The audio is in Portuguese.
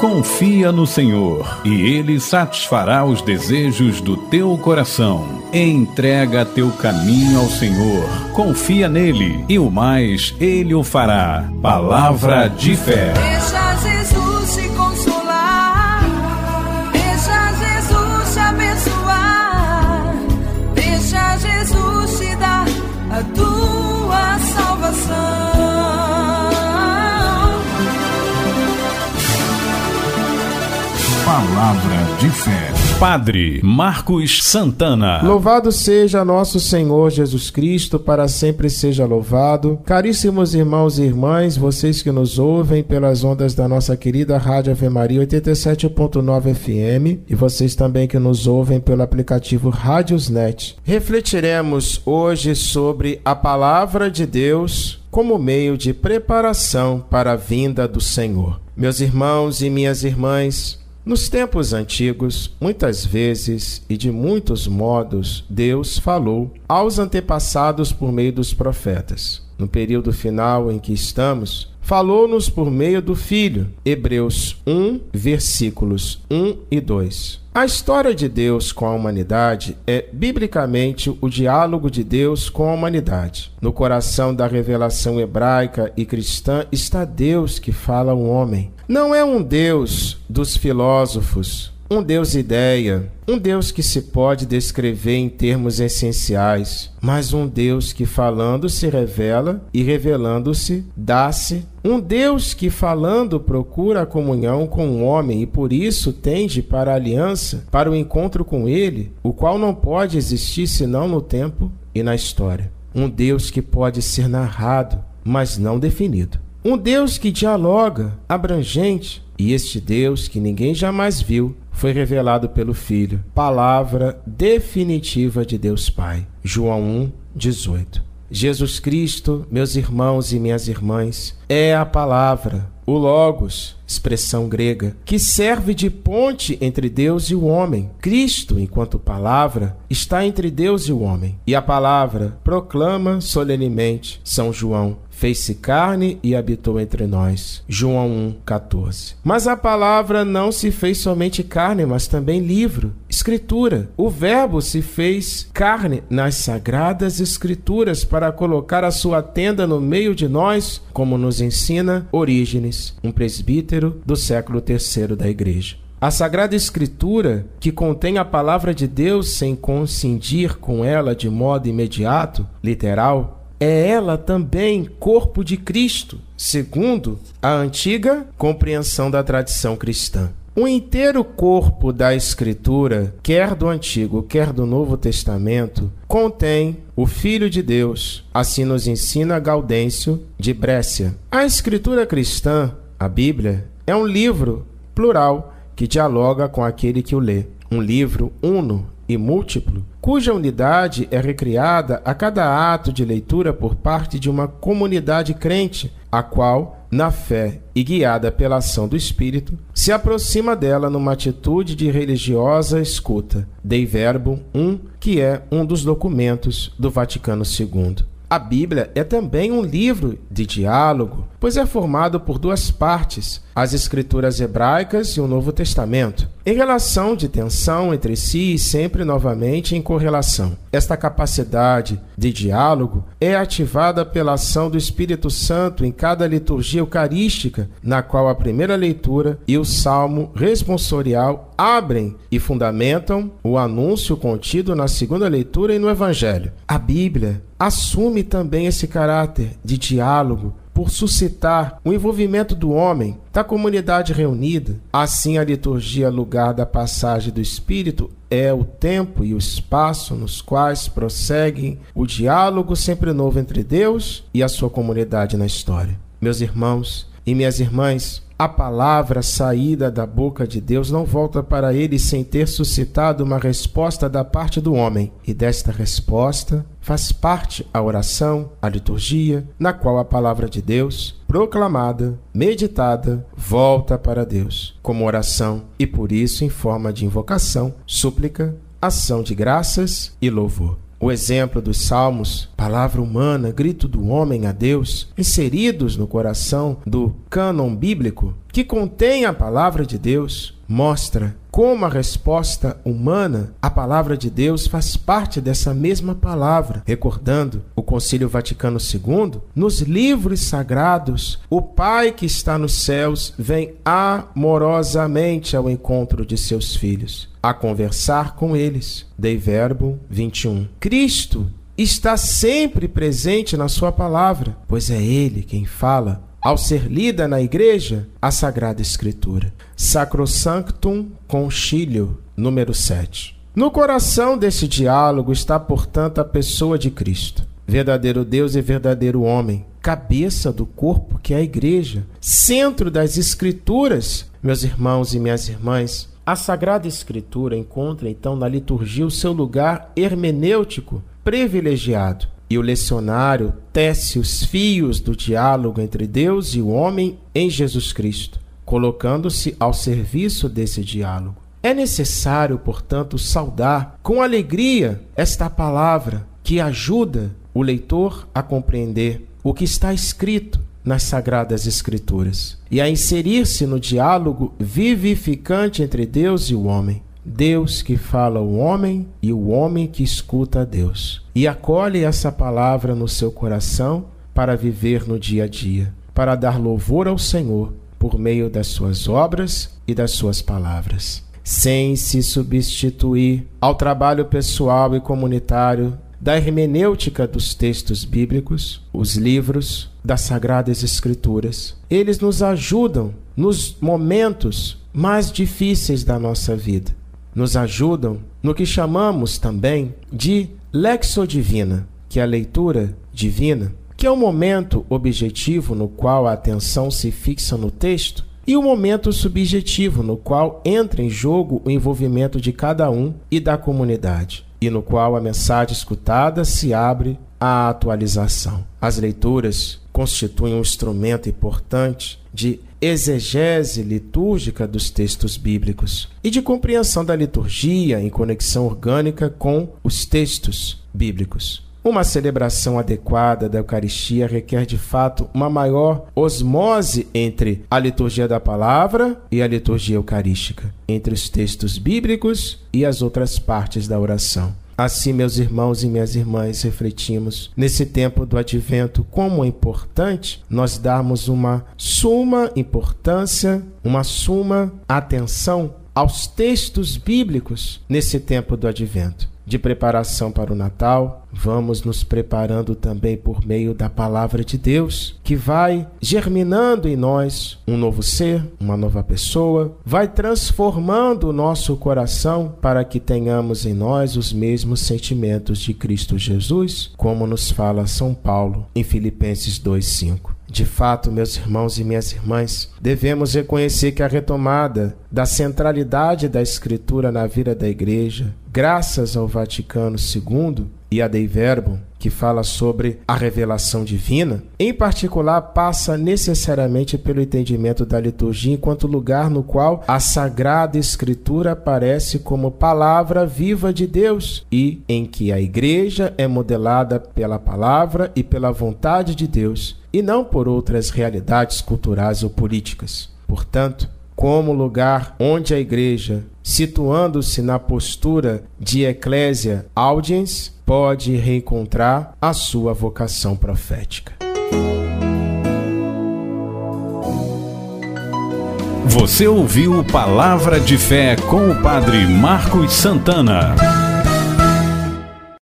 Confia no Senhor e Ele satisfará os desejos do teu coração. Entrega teu caminho ao Senhor, confia nele e o mais Ele o fará. Palavra de fé. Deixa Jesus de fé. Padre Marcos Santana. Louvado seja nosso Senhor Jesus Cristo, para sempre seja louvado. Caríssimos irmãos e irmãs, vocês que nos ouvem pelas ondas da nossa querida Rádio Ave Maria 87.9 FM e vocês também que nos ouvem pelo aplicativo Rádiosnet. Refletiremos hoje sobre a palavra de Deus como meio de preparação para a vinda do Senhor. Meus irmãos e minhas irmãs, nos tempos antigos, muitas vezes e de muitos modos, Deus falou aos antepassados por meio dos profetas. No período final em que estamos, falou-nos por meio do Filho. Hebreus 1, versículos 1 e 2. A história de Deus com a humanidade é, biblicamente, o diálogo de Deus com a humanidade. No coração da revelação hebraica e cristã está Deus que fala ao homem. Não é um Deus dos filósofos, um Deus ideia, um Deus que se pode descrever em termos essenciais, mas um Deus que falando se revela e revelando-se dá-se. Um Deus que falando procura a comunhão com o homem e por isso tende para a aliança, para o encontro com ele, o qual não pode existir senão no tempo e na história. Um Deus que pode ser narrado, mas não definido. Um Deus que dialoga, abrangente, e este Deus que ninguém jamais viu foi revelado pelo Filho, palavra definitiva de Deus Pai. João 1, 18. Jesus Cristo, meus irmãos e minhas irmãs, é a palavra, o Logos, expressão grega, que serve de ponte entre Deus e o homem. Cristo, enquanto palavra, está entre Deus e o homem. E a palavra proclama solenemente São João, fez-se carne e habitou entre nós. João 1:14. Mas a palavra não se fez somente carne, mas também livro, escritura. O verbo se fez carne nas sagradas escrituras para colocar a sua tenda no meio de nós, como nos ensina Orígenes, um presbítero do século III da igreja. A Sagrada Escritura, que contém a palavra de Deus sem coincidir com ela de modo imediato, literal, é ela também corpo de Cristo, segundo a antiga compreensão da tradição cristã. O inteiro corpo da Escritura, quer do Antigo, quer do Novo Testamento, contém o Filho de Deus. Assim nos ensina Gaudêncio de Brécia. A Escritura cristã, a Bíblia, é um livro plural que dialoga com aquele que o lê. Um livro uno e múltiplo, cuja unidade é recriada a cada ato de leitura por parte de uma comunidade crente, a qual, na fé e guiada pela ação do Espírito, se aproxima dela numa atitude de religiosa escuta. Dei Verbo 1, que é um dos documentos do Vaticano II. A Bíblia é também um livro de diálogo, pois é formado por duas partes, as Escrituras hebraicas e o Novo Testamento, em relação de tensão entre si e sempre novamente em correlação. Esta capacidade de diálogo é ativada pela ação do Espírito Santo em cada liturgia eucarística, na qual a primeira leitura e o salmo responsorial abrem e fundamentam o anúncio contido na segunda leitura e no Evangelho. A Bíblia assume também esse caráter de diálogo por suscitar o envolvimento do homem, da comunidade reunida. Assim, a liturgia, lugar da passagem do Espírito, é o tempo e o espaço nos quais prosseguem o diálogo sempre novo entre Deus e a sua comunidade na história. Meus irmãos e minhas irmãs, a palavra saída da boca de Deus não volta para ele sem ter suscitado uma resposta da parte do homem, e desta resposta faz parte a oração, a liturgia, na qual a palavra de Deus, proclamada, meditada, volta para Deus, como oração e por isso em forma de invocação, súplica, ação de graças e louvor. O exemplo dos salmos, palavra humana, grito do homem a Deus, inseridos no coração do cânon bíblico, que contém a palavra de Deus, mostra como a resposta humana à palavra de Deus faz parte dessa mesma palavra. Recordando o Concílio Vaticano II, nos livros sagrados, o Pai que está nos céus vem amorosamente ao encontro de seus filhos, a conversar com eles. Dei Verbo 21. Cristo está sempre presente na sua palavra, pois é ele quem fala ao ser lida na igreja a Sagrada Escritura. Sacrosanctum Concilio, número 7. No coração desse diálogo está, portanto, a pessoa de Cristo, verdadeiro Deus e verdadeiro homem, cabeça do corpo que é a igreja, centro das Escrituras, meus irmãos e minhas irmãs. A Sagrada Escritura encontra então na liturgia o seu lugar hermenêutico privilegiado e o lecionário tece os fios do diálogo entre Deus e o homem em Jesus Cristo, colocando-se ao serviço desse diálogo. É necessário, portanto, saudar com alegria esta palavra que ajuda o leitor a compreender o que está escrito nas Sagradas Escrituras e a inserir-se no diálogo vivificante entre Deus e o homem. Deus que fala ao homem e o homem que escuta a Deus. E acolhe essa palavra no seu coração para viver no dia a dia, para dar louvor ao Senhor por meio das suas obras e das suas palavras, sem se substituir ao trabalho pessoal e comunitário da hermenêutica dos textos bíblicos, os livros das Sagradas Escrituras. Eles nos ajudam nos momentos mais difíceis da nossa vida nos ajudam no que chamamos também de lexo divina, que é a leitura divina, que é o momento objetivo no qual a atenção se fixa no texto, e o momento subjetivo no qual entra em jogo o envolvimento de cada um e da comunidade, e no qual a mensagem escutada se abre à atualização. As leituras constituem um instrumento importante de exegese litúrgica dos textos bíblicos e de compreensão da liturgia em conexão orgânica com os textos bíblicos. Uma celebração adequada da Eucaristia requer de fato uma maior osmose entre a liturgia da palavra e a liturgia eucarística, entre os textos bíblicos e as outras partes da oração. Assim, meus irmãos e minhas irmãs, refletimos nesse tempo do advento como é importante nós darmos uma suma importância, uma suma atenção aos textos bíblicos nesse tempo do advento de preparação para o Natal, vamos nos preparando também por meio da palavra de Deus, que vai germinando em nós um novo ser, uma nova pessoa, vai transformando o nosso coração para que tenhamos em nós os mesmos sentimentos de Cristo Jesus, como nos fala São Paulo em Filipenses 2:5. De fato, meus irmãos e minhas irmãs, devemos reconhecer que a retomada da centralidade da Escritura na vida da Igreja, graças ao Vaticano II e a Dei Verbo, que fala sobre a revelação divina, em particular passa necessariamente pelo entendimento da liturgia enquanto lugar no qual a Sagrada Escritura aparece como palavra viva de Deus e em que a Igreja é modelada pela palavra e pela vontade de Deus e não por outras realidades culturais ou políticas. Portanto, como lugar onde a igreja, situando-se na postura de eclésia audiens, pode reencontrar a sua vocação profética. Você ouviu Palavra de Fé com o Padre Marcos Santana.